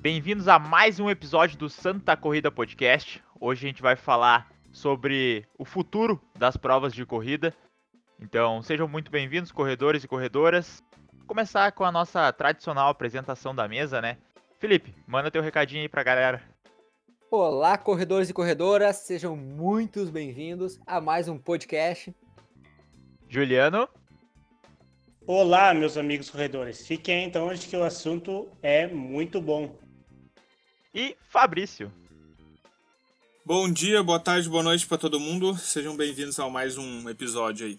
bem-vindos a mais um episódio do Santa Corrida Podcast. Hoje a gente vai falar sobre o futuro das provas de corrida. Então, sejam muito bem-vindos, corredores e corredoras. Vou começar com a nossa tradicional apresentação da mesa, né? Felipe, manda teu recadinho aí pra galera. Olá, corredores e corredoras, sejam muito bem-vindos a mais um podcast. Juliano. Olá, meus amigos corredores. Fiquem então hoje que o assunto é muito bom. E Fabrício. Bom dia, boa tarde, boa noite para todo mundo. Sejam bem-vindos a mais um episódio aí.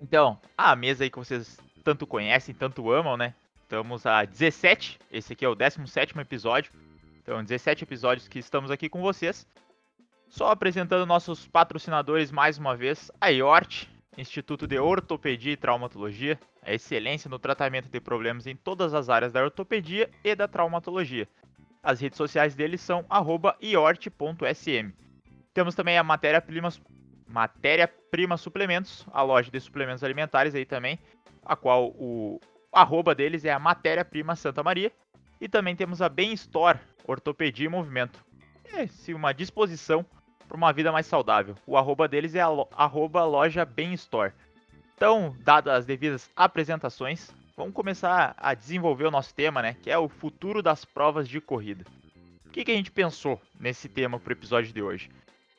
Então, a mesa aí que vocês tanto conhecem, tanto amam, né? Estamos a 17, esse aqui é o 17º episódio. Então, 17 episódios que estamos aqui com vocês. Só apresentando nossos patrocinadores mais uma vez, a IORT, Instituto de Ortopedia e Traumatologia, a excelência no tratamento de problemas em todas as áreas da ortopedia e da traumatologia. As redes sociais deles são iort.sm. Temos também a matéria-prima matéria -prima suplementos, a loja de suplementos alimentares aí também, a qual o arroba deles é a matéria-prima Santa Maria. E também temos a Bem Store, ortopedia e movimento. É, uma disposição para uma vida mais saudável. O arroba deles é arroba loja Bem Store. Então, dadas as devidas apresentações, vamos começar a desenvolver o nosso tema, né? Que é o futuro das provas de corrida. O que, que a gente pensou nesse tema para o episódio de hoje?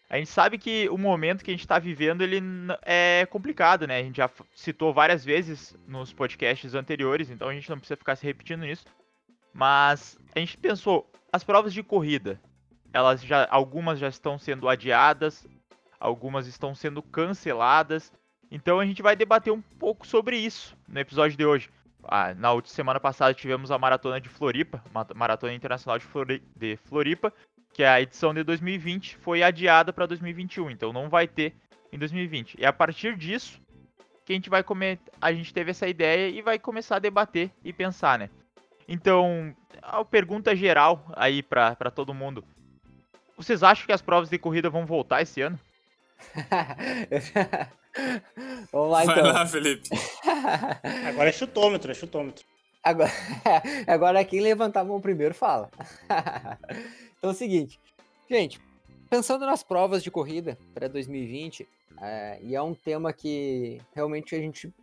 A gente sabe que o momento que a gente está vivendo ele é complicado, né? A gente já citou várias vezes nos podcasts anteriores, então a gente não precisa ficar se repetindo nisso. Mas a gente pensou, as provas de corrida, elas já algumas já estão sendo adiadas, algumas estão sendo canceladas. Então a gente vai debater um pouco sobre isso no episódio de hoje. Ah, na última semana passada tivemos a maratona de Floripa, maratona internacional de, Flori de Floripa, que é a edição de 2020 foi adiada para 2021, então não vai ter em 2020. E a partir disso que a gente vai comer, a gente teve essa ideia e vai começar a debater e pensar, né? Então, a pergunta geral aí para todo mundo. Vocês acham que as provas de corrida vão voltar esse ano? Vamos lá, então. Vai lá, Felipe. Agora é chutômetro, é chutômetro. Agora, agora quem levantar a mão primeiro fala. então é o seguinte, gente, pensando nas provas de corrida para 2020, é, e é um tema que realmente a gente.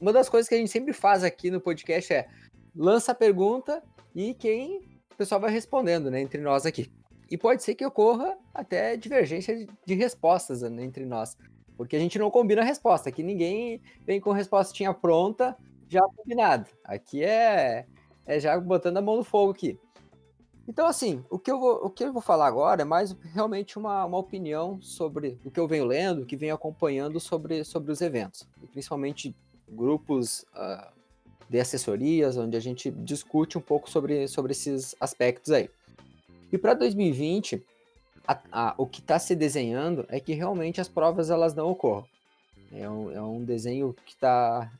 Uma das coisas que a gente sempre faz aqui no podcast é lança a pergunta e quem o pessoal vai respondendo, né, entre nós aqui. E pode ser que ocorra até divergência de respostas né, entre nós. Porque a gente não combina a resposta. Aqui ninguém vem com respostinha pronta, já combinado. Aqui é, é já botando a mão no fogo aqui. Então, assim, o que eu vou, o que eu vou falar agora é mais realmente uma, uma opinião sobre o que eu venho lendo, o que venho acompanhando sobre, sobre os eventos. Principalmente grupos uh, de assessorias, onde a gente discute um pouco sobre, sobre esses aspectos aí. E para 2020, a, a, o que está se desenhando é que realmente as provas elas não ocorram. É um, é um desenho que está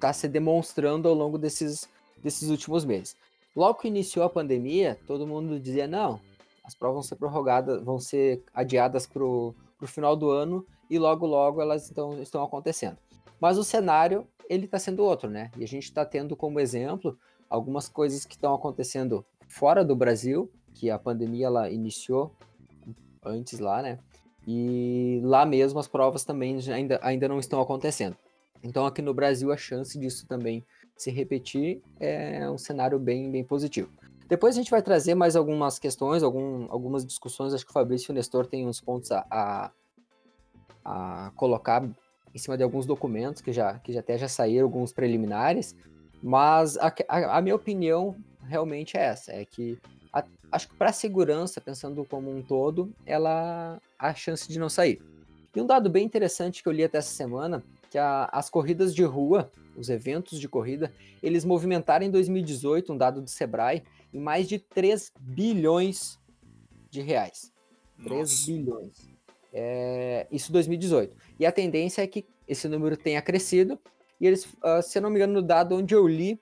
tá se demonstrando ao longo desses, desses últimos meses. Logo que iniciou a pandemia, todo mundo dizia: não, as provas vão ser prorrogadas, vão ser adiadas para o final do ano e logo, logo elas estão, estão acontecendo. Mas o cenário ele está sendo outro, né? E a gente está tendo como exemplo algumas coisas que estão acontecendo fora do Brasil que a pandemia ela iniciou antes lá, né? E lá mesmo as provas também ainda, ainda não estão acontecendo. Então aqui no Brasil a chance disso também se repetir é um cenário bem, bem positivo. Depois a gente vai trazer mais algumas questões, algum, algumas discussões. Acho que o Fabrício e o Nestor têm uns pontos a, a, a, colocar em cima de alguns documentos que já, que já até já saíram, alguns preliminares. Mas a, a, a minha opinião realmente é essa: é que acho que para a segurança, pensando como um todo, ela a chance de não sair. E um dado bem interessante que eu li até essa semana, que a, as corridas de rua, os eventos de corrida, eles movimentaram em 2018, um dado do Sebrae, em mais de 3 bilhões de reais. Nossa. 3 bilhões. É, isso 2018. E a tendência é que esse número tenha crescido. E eles, uh, se eu não me engano, no dado onde eu li,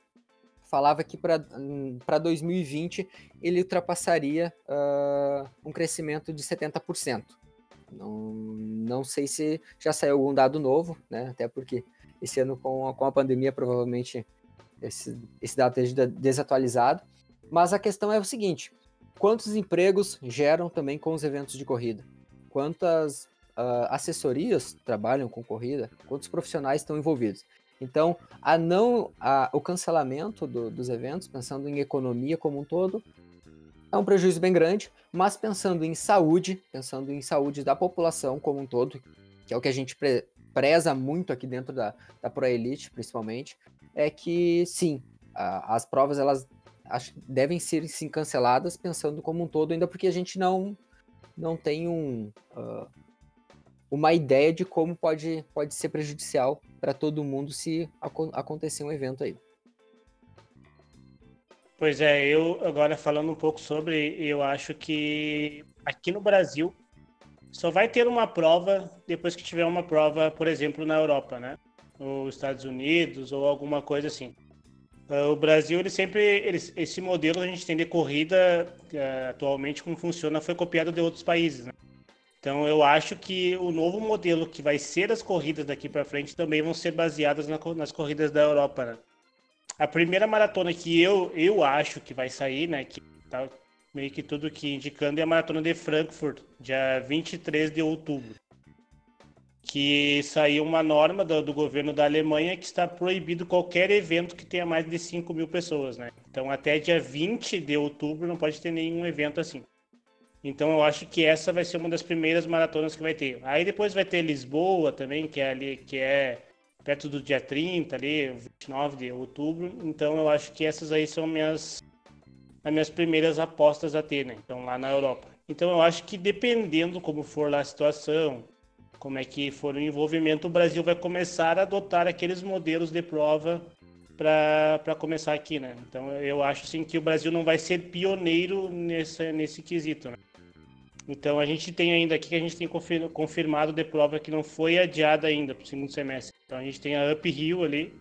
falava que para 2020 ele ultrapassaria uh, um crescimento de 70%. Não, não sei se já saiu algum dado novo, né? Até porque esse ano com a, com a pandemia provavelmente esse, esse dado esteja desatualizado. Mas a questão é o seguinte: quantos empregos geram também com os eventos de corrida? Quantas uh, assessorias trabalham com corrida? Quantos profissionais estão envolvidos? Então, a não, a, o cancelamento do, dos eventos, pensando em economia como um todo, é um prejuízo bem grande, mas pensando em saúde, pensando em saúde da população como um todo, que é o que a gente pre preza muito aqui dentro da, da Pro Elite, principalmente, é que sim, a, as provas elas acho, devem ser sim canceladas, pensando como um todo, ainda porque a gente não, não tem um, uh, uma ideia de como pode, pode ser prejudicial para todo mundo se acontecer um evento aí. Pois é, eu agora falando um pouco sobre, eu acho que aqui no Brasil só vai ter uma prova depois que tiver uma prova, por exemplo, na Europa, né? Ou Estados Unidos ou alguma coisa assim. Ah, o Brasil, ele sempre, ele, esse modelo a gente tem de corrida uh, atualmente como funciona foi copiado de outros países, né? Então eu acho que o novo modelo que vai ser as corridas daqui para frente também vão ser baseadas na, nas corridas da Europa. Né? A primeira maratona que eu, eu acho que vai sair, né, que tá meio que tudo que indicando é a maratona de Frankfurt, dia 23 de outubro. Que saiu uma norma do, do governo da Alemanha que está proibido qualquer evento que tenha mais de 5 mil pessoas, né? Então até dia 20 de outubro não pode ter nenhum evento assim. Então eu acho que essa vai ser uma das primeiras maratonas que vai ter. Aí depois vai ter Lisboa também, que é ali, que é perto do dia 30 ali, 29 de outubro. Então eu acho que essas aí são minhas as minhas primeiras apostas a ter, né? Então lá na Europa. Então eu acho que dependendo como for lá a situação, como é que for o envolvimento, o Brasil vai começar a adotar aqueles modelos de prova para começar aqui, né? Então eu acho assim que o Brasil não vai ser pioneiro nesse, nesse quesito, né? Então a gente tem ainda aqui que a gente tem confirmado de prova que não foi adiada ainda para o segundo semestre. Então a gente tem a Uphill ali,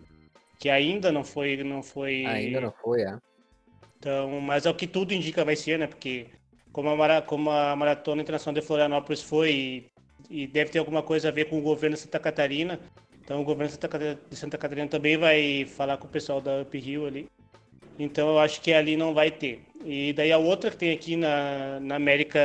que ainda não foi, não foi. Ainda não foi, é. Então, mas é o que tudo indica vai ser, né? Porque como a, Mara, como a Maratona Internacional de Florianópolis foi e, e, deve ter alguma coisa a ver com o governo de Santa Catarina, então o governo de Santa Catarina também vai falar com o pessoal da Uphill ali. Então eu acho que ali não vai ter. E daí a outra que tem aqui na, na América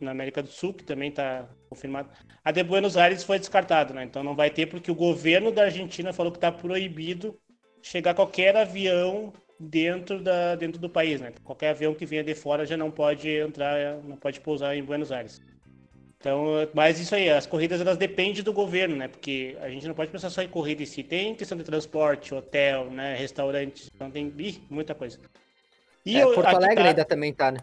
na América do Sul, que também está confirmado. A de Buenos Aires foi descartada, né? Então não vai ter porque o governo da Argentina falou que está proibido chegar qualquer avião dentro da dentro do país, né? Qualquer avião que venha de fora já não pode entrar, não pode pousar em Buenos Aires. Então, mas isso aí, as corridas elas dependem do governo, né? Porque a gente não pode pensar só em corrida em si. Tem questão de transporte, hotel, né? Restaurantes, então tem ih, muita coisa. E é, eu, Porto Alegre tá... ainda também tá, né?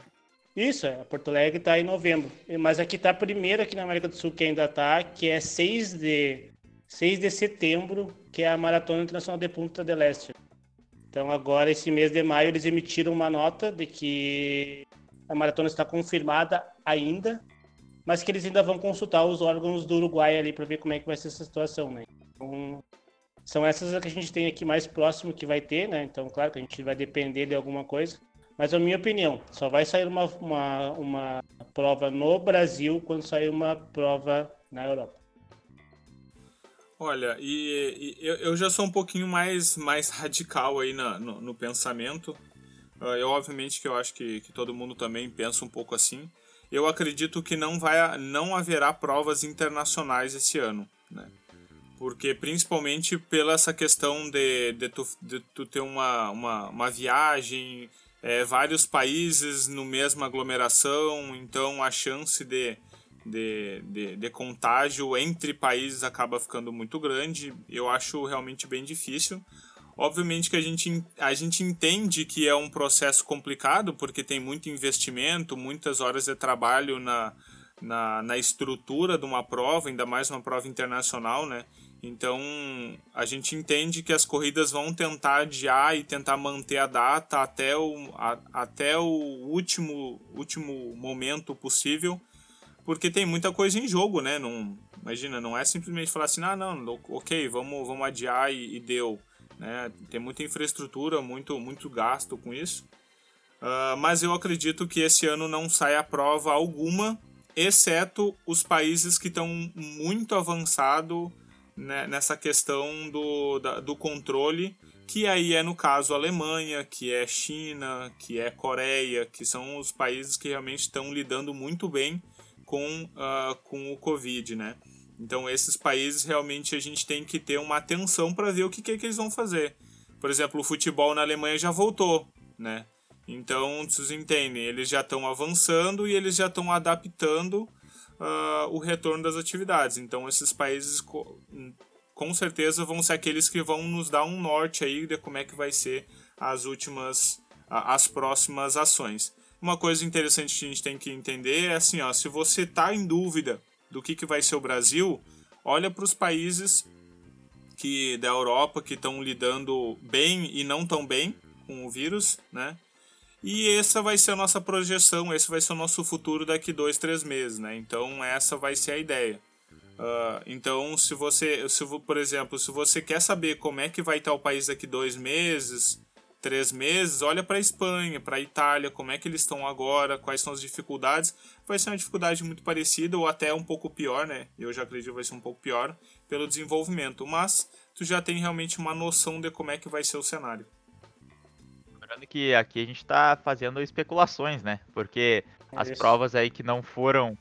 Isso, é, Porto Alegre tá em novembro. Mas aqui tá a primeira aqui na América do Sul que ainda tá, que é 6 de 6 de setembro, que é a Maratona Internacional de Punta del Este. Então agora esse mês de maio eles emitiram uma nota de que a maratona está confirmada ainda, mas que eles ainda vão consultar os órgãos do Uruguai ali para ver como é que vai ser essa situação, né? Então, são essas que a gente tem aqui mais próximo que vai ter, né? Então, claro que a gente vai depender de alguma coisa. Mas a minha opinião, só vai sair uma, uma, uma prova no Brasil quando sair uma prova na Europa. Olha, e, e eu, já sou um pouquinho mais, mais radical aí na, no, no pensamento. Ah, eu, obviamente, que eu acho que, que todo mundo também pensa um pouco assim eu acredito que não, vai, não haverá provas internacionais esse ano, né? Porque principalmente pela essa questão de, de, tu, de tu ter uma, uma, uma viagem, é, vários países no mesma aglomeração, então a chance de, de, de, de, contágio entre países acaba ficando muito grande. Eu acho realmente bem difícil. Obviamente que a gente, a gente entende que é um processo complicado, porque tem muito investimento, muitas horas de trabalho na, na, na estrutura de uma prova, ainda mais uma prova internacional, né? Então a gente entende que as corridas vão tentar adiar e tentar manter a data até o, a, até o último, último momento possível, porque tem muita coisa em jogo, né? Não, imagina, não é simplesmente falar assim, ah, não, ok, vamos, vamos adiar e, e deu né? Tem muita infraestrutura, muito, muito gasto com isso. Uh, mas eu acredito que esse ano não sai a prova alguma, exceto os países que estão muito avançados né, nessa questão do, da, do controle, que aí é no caso Alemanha, que é China, que é Coreia, que são os países que realmente estão lidando muito bem com, uh, com o Covid, né? Então esses países realmente a gente tem que ter uma atenção para ver o que, que, é que eles vão fazer. Por exemplo, o futebol na Alemanha já voltou, né? Então, vocês entendem, eles já estão avançando e eles já estão adaptando uh, o retorno das atividades. Então, esses países com certeza vão ser aqueles que vão nos dar um norte aí de como é que vai ser as últimas, as próximas ações. Uma coisa interessante que a gente tem que entender é assim, ó, se você está em dúvida do que, que vai ser o Brasil, olha para os países que da Europa que estão lidando bem e não tão bem com o vírus, né? E essa vai ser a nossa projeção, esse vai ser o nosso futuro daqui dois, três meses, né? Então essa vai ser a ideia. Uh, então, se você, se, por exemplo, se você quer saber como é que vai estar o país daqui dois meses, três meses, olha para a Espanha, para a Itália, como é que eles estão agora, quais são as dificuldades. Vai ser uma dificuldade muito parecida ou até um pouco pior, né? Eu já acredito que vai ser um pouco pior pelo desenvolvimento, mas tu já tem realmente uma noção de como é que vai ser o cenário. Lembrando que aqui a gente está fazendo especulações, né? Porque é as provas aí que não foram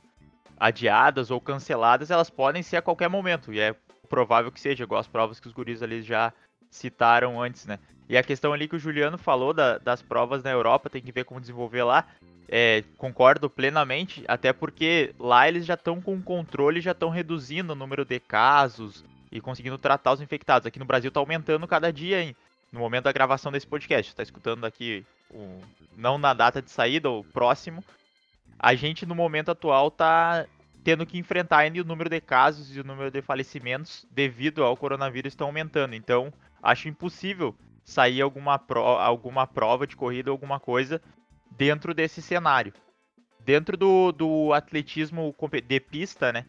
adiadas ou canceladas, elas podem ser a qualquer momento. E é provável que seja, igual as provas que os guris ali já citaram antes, né? E a questão ali que o Juliano falou da, das provas na Europa, tem que ver como desenvolver lá. É, concordo plenamente, até porque lá eles já estão com controle, já estão reduzindo o número de casos e conseguindo tratar os infectados. Aqui no Brasil está aumentando cada dia, hein? no momento da gravação desse podcast. Está escutando aqui, o, não na data de saída, ou próximo, a gente no momento atual tá tendo que enfrentar ainda o número de casos e o número de falecimentos devido ao coronavírus estão aumentando. Então, acho impossível sair alguma, pro, alguma prova de corrida, alguma coisa dentro desse cenário. Dentro do, do atletismo de pista, né?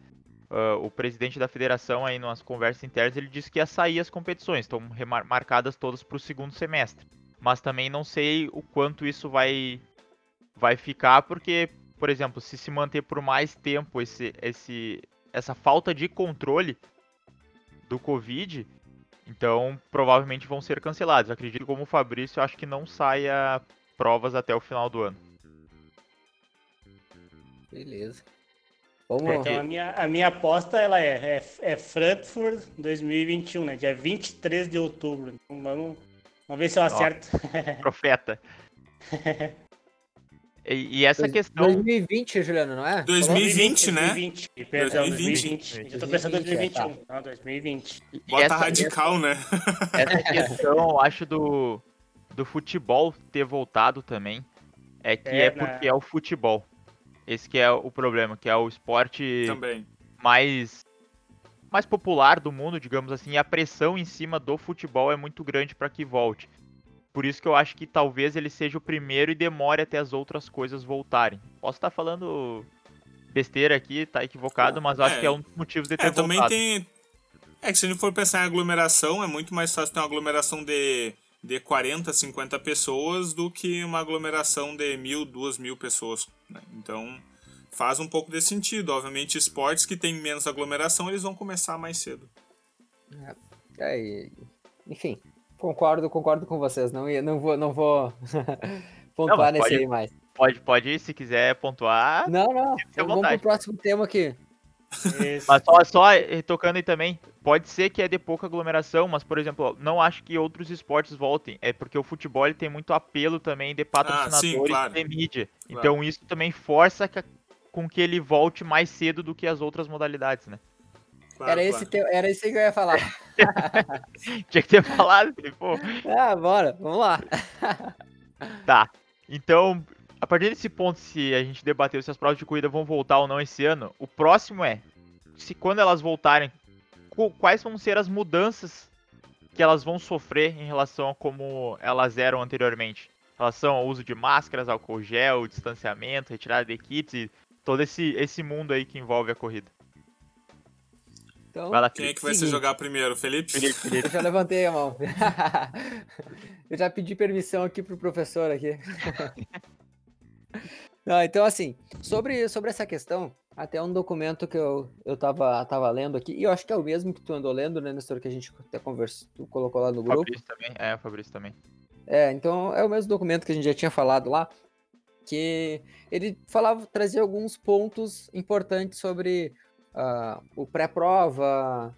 Uh, o presidente da federação aí nas conversas internas ele disse que ia sair as competições, estão marcadas todas para o segundo semestre. Mas também não sei o quanto isso vai vai ficar, porque por exemplo, se se manter por mais tempo esse, esse, essa falta de controle do Covid, então provavelmente vão ser cancelados. acredito que como o Fabrício, acho que não saia provas até o final do ano. Beleza. Vamos então, a minha, a minha aposta ela é, é, é Frankfurt 2021, né? Dia 23 de outubro. Então, vamos, vamos ver se eu acerto. profeta. E, e essa Dois, questão. 2020, Juliano, não é? 2020, 2020 né? 2020, perdão, 2020. 2020. Eu tô pensando em 2021. É, tá. Não, 2020. Bota essa, radical, essa, né? Essa questão, acho, do, do futebol ter voltado também. É que é, é porque né? é o futebol. Esse que é o problema, que é o esporte também. mais mais popular do mundo, digamos assim, e a pressão em cima do futebol é muito grande para que volte. Por isso que eu acho que talvez ele seja o primeiro e demore até as outras coisas voltarem. Posso estar falando besteira aqui, tá equivocado, mas acho é, que é um dos motivos de ter é, voltado. também tem É que se a gente for pensar em aglomeração, é muito mais fácil ter uma aglomeração de, de 40, 50 pessoas do que uma aglomeração de mil, duas mil pessoas. Né? Então faz um pouco desse sentido. Obviamente, esportes que têm menos aglomeração, eles vão começar mais cedo. É, é enfim, Concordo, concordo com vocês. Não, não vou, não vou pontuar não, nesse pode, aí mais. Pode, pode se quiser pontuar. Não, não. Então vamos pro próximo tema aqui. mas só, só tocando aí também, pode ser que é de pouca aglomeração, mas, por exemplo, não acho que outros esportes voltem. É porque o futebol tem muito apelo também de patrocinadores ah, sim, claro. e de mídia. Claro. Então isso também força que, com que ele volte mais cedo do que as outras modalidades, né? Claro, era, claro. Esse teu, era esse que eu ia falar. Tinha que ter falado, pô. Ah, bora, vamos lá. tá. Então, a partir desse ponto, se a gente debateu se as provas de corrida vão voltar ou não esse ano, o próximo é se quando elas voltarem, quais vão ser as mudanças que elas vão sofrer em relação a como elas eram anteriormente. Em relação ao uso de máscaras, álcool gel, distanciamento, retirada de kits e todo esse, esse mundo aí que envolve a corrida. Então, vai lá, Quem é que vai seguinte. se jogar primeiro? Felipe? Felipe, Felipe. Eu já levantei a mão. eu já pedi permissão aqui pro professor aqui. Não, então assim, sobre, sobre essa questão, Até um documento que eu, eu tava, tava lendo aqui, e eu acho que é o mesmo que tu andou lendo, né, Nestor, que a gente até conversou, tu colocou lá no grupo. Fabrício também. É, o Fabrício também. É, então é o mesmo documento que a gente já tinha falado lá, que ele falava, trazia alguns pontos importantes sobre uh, o pré-prova,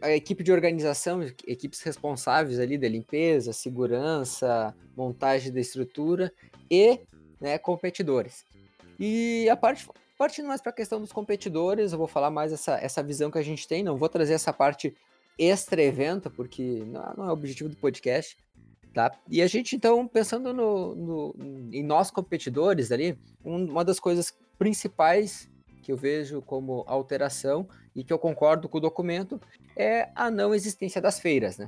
a equipe de organização, equipes responsáveis ali da limpeza, segurança, montagem da estrutura e né, competidores. E a parte partindo mais para a questão dos competidores, eu vou falar mais essa, essa visão que a gente tem, não vou trazer essa parte extra-evento, porque não, não, é o objetivo do podcast, tá? E a gente, então, pensando no, no em nós competidores ali, um, uma das coisas principais que eu vejo como alteração e que eu concordo com o documento é a não existência das feiras, né?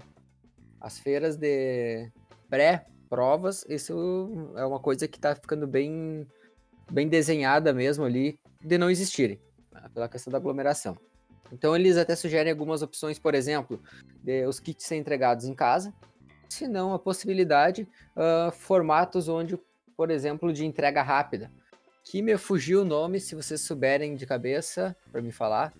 As feiras de pré-provas, isso é uma coisa que está ficando bem, bem desenhada mesmo ali, de não existirem, pela questão da aglomeração. Então eles até sugerem algumas opções, por exemplo, de os kits serem entregados em casa, se não a possibilidade, uh, formatos onde, por exemplo, de entrega rápida, que me fugiu o nome, se vocês souberem de cabeça, para me falar.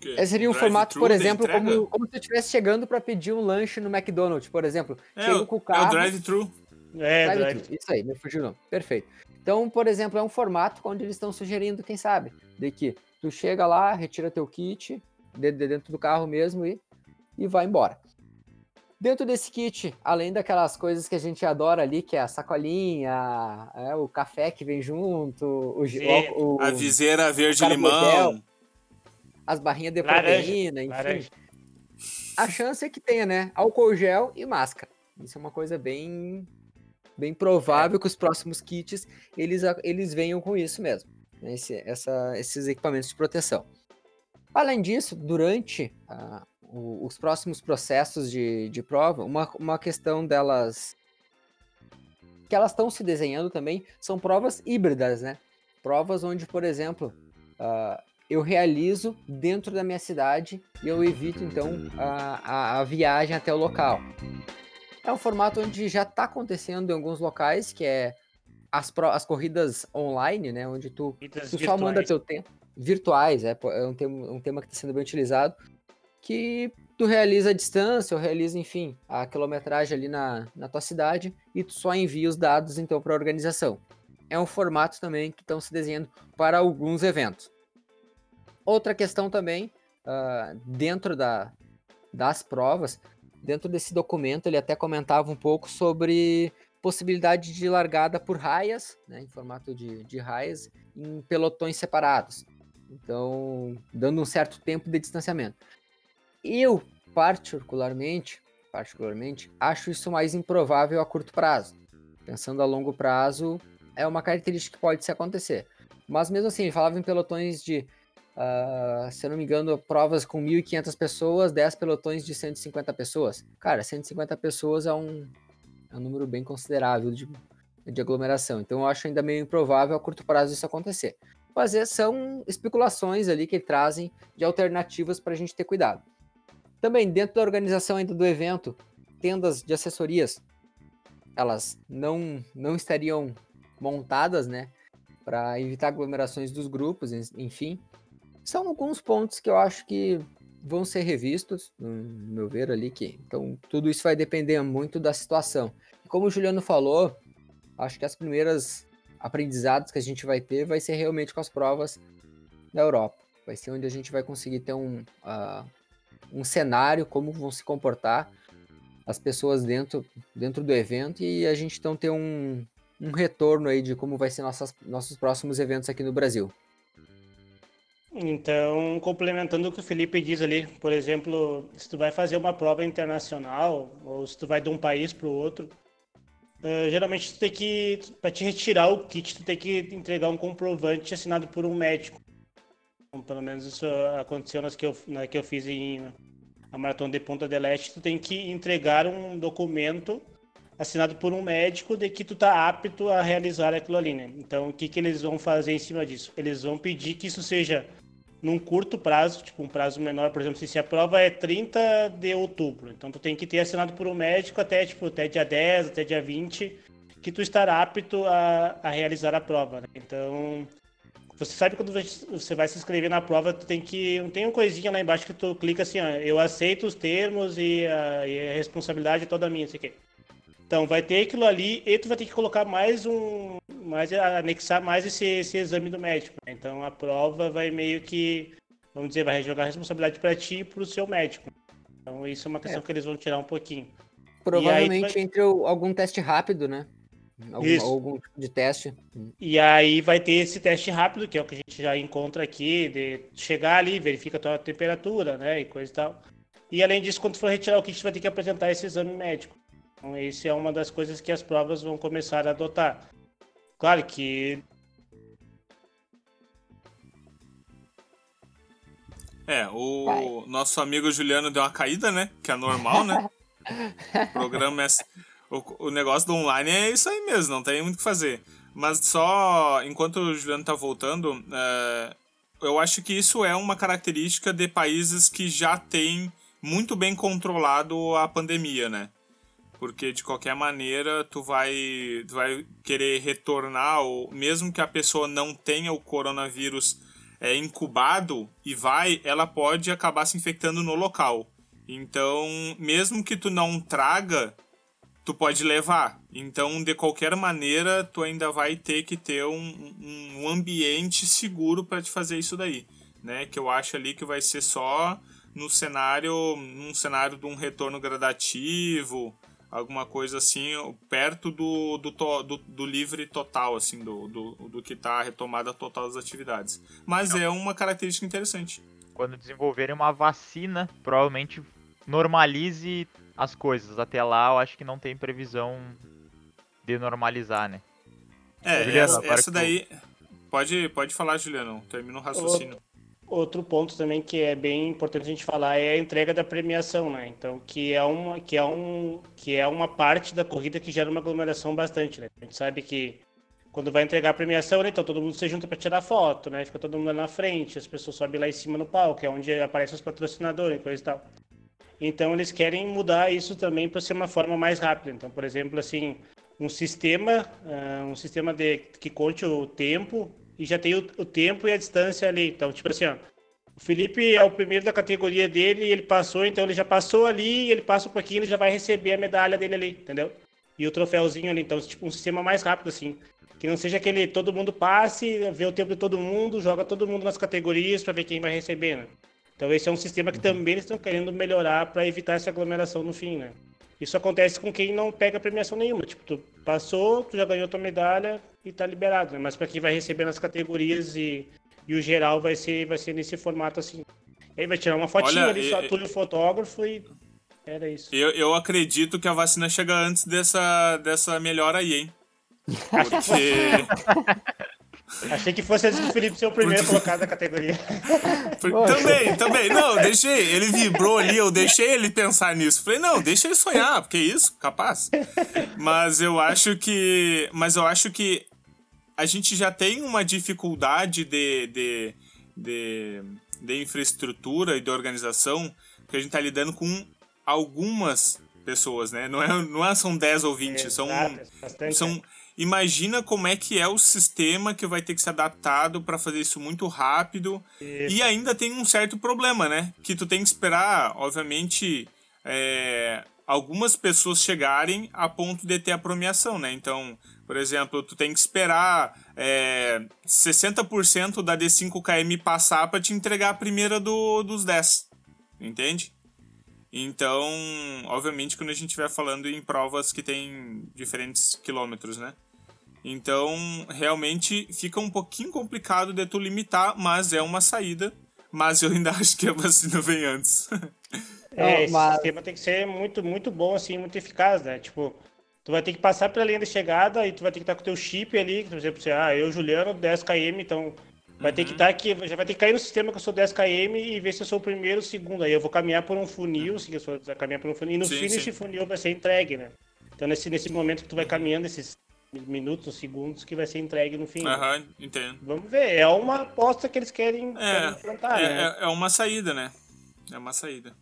Que? Seria um formato, por exemplo, como, como se eu estivesse chegando para pedir um lanche no McDonald's, por exemplo. É, Chego com o carro. É o drive-thru. É, drive drive Isso aí, me fugiu o nome. Perfeito. Então, por exemplo, é um formato onde eles estão sugerindo, quem sabe, de que tu chega lá, retira teu kit de, de dentro do carro mesmo e, e vai embora. Dentro desse kit, além daquelas coisas que a gente adora ali, que é a sacolinha, é, o café que vem junto, o, o, o a viseira verde-limão, as barrinhas de proteína, enfim. Laranja. A chance é que tenha, né? Álcool gel e máscara. Isso é uma coisa bem, bem provável é. que os próximos kits eles, eles venham com isso mesmo. Né? Esse, essa, esses equipamentos de proteção. Além disso, durante a, o, os próximos processos de, de prova, uma, uma questão delas que elas estão se desenhando também são provas híbridas, né? Provas onde, por exemplo, uh, eu realizo dentro da minha cidade e eu evito então a, a, a viagem até o local. É um formato onde já está acontecendo em alguns locais, que é as, pro, as corridas online, né? Onde tu, tu só manda teu tempo. Virtuais, é, é um, tema, um tema que está sendo bem utilizado que tu realiza a distância, ou realiza, enfim, a quilometragem ali na, na tua cidade e tu só envia os dados, então, para a organização. É um formato também que estão se desenhando para alguns eventos. Outra questão também, uh, dentro da, das provas, dentro desse documento, ele até comentava um pouco sobre possibilidade de largada por raias, né, em formato de, de raias, em pelotões separados. Então, dando um certo tempo de distanciamento. Eu, particularmente, particularmente, acho isso mais improvável a curto prazo. Pensando a longo prazo, é uma característica que pode se acontecer. Mas mesmo assim, ele falava em pelotões de, uh, se eu não me engano, provas com 1.500 pessoas, 10 pelotões de 150 pessoas. Cara, 150 pessoas é um, é um número bem considerável de, de aglomeração. Então eu acho ainda meio improvável a curto prazo isso acontecer. Mas é, são especulações ali que trazem de alternativas para a gente ter cuidado. Também dentro da organização ainda do evento, tendas de assessorias, elas não, não estariam montadas, né, para evitar aglomerações dos grupos, enfim. São alguns pontos que eu acho que vão ser revistos, no meu ver ali que, então tudo isso vai depender muito da situação. Como o Juliano falou, acho que as primeiras aprendizados que a gente vai ter vai ser realmente com as provas da Europa. Vai ser onde a gente vai conseguir ter um, uh, um cenário, como vão se comportar as pessoas dentro, dentro do evento e a gente então ter um, um retorno aí de como vai ser nossas, nossos próximos eventos aqui no Brasil. Então, complementando o que o Felipe diz ali, por exemplo, se tu vai fazer uma prova internacional ou se tu vai de um país para o outro, uh, geralmente tu tem que, para te retirar o kit, tu tem que entregar um comprovante assinado por um médico. Pelo menos isso aconteceu nas que eu, na que eu fiz em a Maratona de Ponta del Este, tu tem que entregar um documento assinado por um médico de que tu tá apto a realizar aquilo ali, né? Então, o que que eles vão fazer em cima disso? Eles vão pedir que isso seja num curto prazo, tipo um prazo menor, por exemplo, se a prova é 30 de outubro, então tu tem que ter assinado por um médico até, tipo, até dia 10, até dia 20, que tu estará apto a, a realizar a prova, né? Então, você sabe quando você vai se inscrever na prova, tu tem que. Tem uma coisinha lá embaixo que tu clica assim, ó, eu aceito os termos e a, e a responsabilidade é toda minha, sei que. Então vai ter aquilo ali e tu vai ter que colocar mais um. Mais, anexar mais esse, esse exame do médico. Né? Então a prova vai meio que. Vamos dizer, vai jogar a responsabilidade para ti e para o seu médico. Então isso é uma questão é. que eles vão tirar um pouquinho. Provavelmente vai... entre algum teste rápido, né? Algum, algum tipo de teste. E aí vai ter esse teste rápido, que é o que a gente já encontra aqui, de chegar ali, verifica a tua temperatura, né, e coisa e tal. E além disso, quando for retirar o kit, vai ter que apresentar esse exame médico. Então, esse é uma das coisas que as provas vão começar a adotar. Claro que É, o Vai. nosso amigo Juliano deu uma caída, né? Que é normal, né? o programa é o, o negócio do online é isso aí mesmo, não tem muito o que fazer. Mas só enquanto o Juliano tá voltando, é, eu acho que isso é uma característica de países que já têm muito bem controlado a pandemia, né? Porque de qualquer maneira tu vai, tu vai querer retornar, ou mesmo que a pessoa não tenha o coronavírus é, incubado e vai, ela pode acabar se infectando no local. Então, mesmo que tu não traga tu pode levar. Então, de qualquer maneira, tu ainda vai ter que ter um, um ambiente seguro para te fazer isso daí, né? Que eu acho ali que vai ser só no cenário, num cenário de um retorno gradativo, alguma coisa assim, perto do, do, do, do livre total, assim, do, do, do que está a retomada total das atividades. Mas é uma característica interessante. Quando desenvolverem uma vacina, provavelmente normalize as coisas. Até lá, eu acho que não tem previsão de normalizar, né? É, Juliano, essa, essa daí. Tu... Pode, pode falar, Juliano. Termina o raciocínio. Outro ponto também que é bem importante a gente falar é a entrega da premiação, né? Então, que é uma, que é um, que é uma parte da corrida que gera uma aglomeração bastante, né? A gente sabe que quando vai entregar a premiação, né, então todo mundo se junta para tirar foto, né? Fica todo mundo lá na frente, as pessoas sobem lá em cima no palco, é onde aparecem os patrocinadores e coisa e tal. Então eles querem mudar isso também para ser uma forma mais rápida. Então, por exemplo, assim, um sistema, uh, um sistema de que conte o tempo e já tem o, o, tempo e a distância ali. Então, tipo assim, ó, o Felipe é o primeiro da categoria dele e ele passou, então ele já passou ali, ele passa um pouquinho, ele já vai receber a medalha dele ali, entendeu? E o troféuzinho ali, então, tipo, um sistema mais rápido assim. Que não seja aquele todo mundo passe, vê o tempo de todo mundo, joga todo mundo nas categorias para ver quem vai receber, né? Então esse é um sistema que também eles estão querendo melhorar para evitar essa aglomeração no fim, né? Isso acontece com quem não pega premiação nenhuma. Tipo, tu passou, tu já ganhou tua medalha e tá liberado, né? Mas para quem vai receber nas categorias e, e o geral vai ser, vai ser nesse formato assim. Aí vai tirar uma fotinha Olha, ali, só tu e o fotógrafo e era isso. Eu, eu acredito que a vacina chega antes dessa, dessa melhora aí, hein? Porque. Achei que fosse antes do Felipe ser o primeiro colocado da categoria. também, também. Não, deixei. Ele vibrou ali, eu deixei ele pensar nisso. Falei, não, deixa ele sonhar, porque é isso, capaz. Mas eu acho que. Mas eu acho que a gente já tem uma dificuldade de, de, de, de infraestrutura e de organização, que a gente tá lidando com algumas pessoas, né? Não, é, não é, são 10 ou 20, são, são, Imagina como é que é o sistema que vai ter que ser adaptado para fazer isso muito rápido. Isso. E ainda tem um certo problema, né? Que tu tem que esperar, obviamente, é, algumas pessoas chegarem a ponto de ter a premiação, né? Então, por exemplo, tu tem que esperar é, 60% da D5KM passar para te entregar a primeira do, dos 10. Entende? Então, obviamente, quando a gente estiver falando em provas que tem diferentes quilômetros, né? Então, realmente fica um pouquinho complicado de tu limitar, mas é uma saída. Mas eu ainda acho que a vacina vem antes. É, esse mas... sistema tem que ser muito, muito bom, assim, muito eficaz, né? Tipo, tu vai ter que passar pela linha de chegada e tu vai ter que estar com o teu chip ali, por exemplo, você, ah, eu, Juliano, 10 km, então vai uhum. ter que estar uhum. aqui, já vai ter que cair no sistema que eu sou 10 km e ver se eu sou o primeiro ou o segundo. Aí eu vou caminhar por um funil, uhum. se eu sou caminhar por um funil, e no sim, fim sim. esse funil vai ser entregue, né? Então nesse, nesse momento que tu vai caminhando esses minutos, segundos que vai ser entregue no fim. Aham, entendo. Vamos ver, é uma aposta que eles querem, é, implantar, é, né? É, é uma saída, né? É uma saída.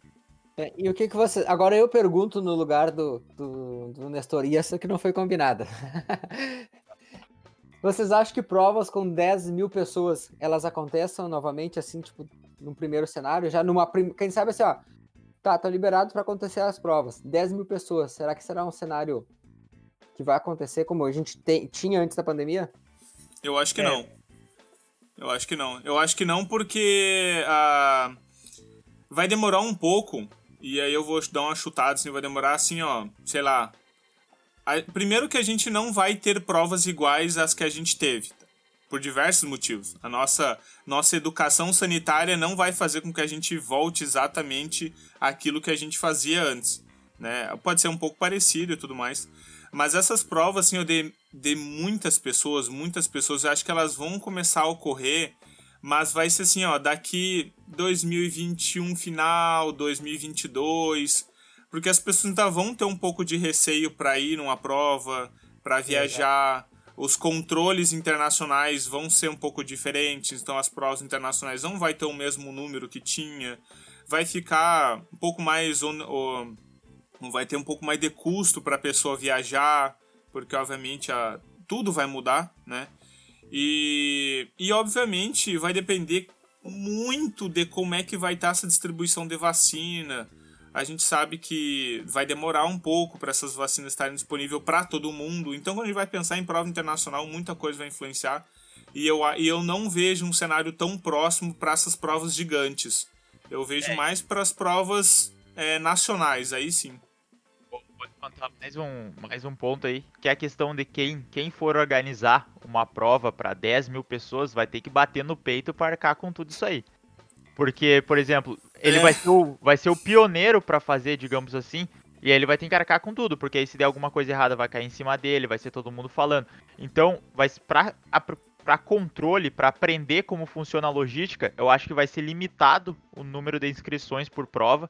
É, e o que que você. Agora eu pergunto no lugar do, do, do Nestor, e essa que não foi combinada. Vocês acham que provas com 10 mil pessoas, elas aconteçam novamente, assim, tipo, no primeiro cenário? Já numa. Prim... Quem sabe assim, ó. Tá, tá liberado para acontecer as provas. 10 mil pessoas. Será que será um cenário que vai acontecer como a gente te... tinha antes da pandemia? Eu acho que é. não. Eu acho que não. Eu acho que não porque uh, vai demorar um pouco. E aí eu vou dar uma chutada, assim, vai demorar assim, ó, sei lá, Primeiro que a gente não vai ter provas iguais às que a gente teve, por diversos motivos. A nossa, nossa educação sanitária não vai fazer com que a gente volte exatamente aquilo que a gente fazia antes. Né? Pode ser um pouco parecido e tudo mais. Mas essas provas, assim, eu de, de muitas pessoas, muitas pessoas, eu acho que elas vão começar a ocorrer, mas vai ser assim, ó, daqui 2021 final, 2022, porque as pessoas ainda vão ter um pouco de receio para ir numa prova, para viajar. Os controles internacionais vão ser um pouco diferentes, então as provas internacionais não vai ter o mesmo número que tinha. Vai ficar um pouco mais ou, vai ter um pouco mais de custo para a pessoa viajar, porque obviamente a, tudo vai mudar, né? E, e obviamente vai depender muito de como é que vai estar essa distribuição de vacina, a gente sabe que vai demorar um pouco para essas vacinas estarem disponíveis para todo mundo. Então, quando a gente vai pensar em prova internacional, muita coisa vai influenciar. E eu, e eu não vejo um cenário tão próximo para essas provas gigantes. Eu vejo é. mais para as provas é, nacionais, aí sim. Levantar mais um, mais um ponto aí, que é a questão de quem, quem for organizar uma prova para 10 mil pessoas vai ter que bater no peito para arcar com tudo isso aí. Porque, por exemplo, ele é. vai, ser o, vai ser o pioneiro para fazer, digamos assim, e aí ele vai ter que arcar com tudo, porque aí se der alguma coisa errada vai cair em cima dele, vai ser todo mundo falando. Então, vai pra, para controle, para aprender como funciona a logística, eu acho que vai ser limitado o número de inscrições por prova,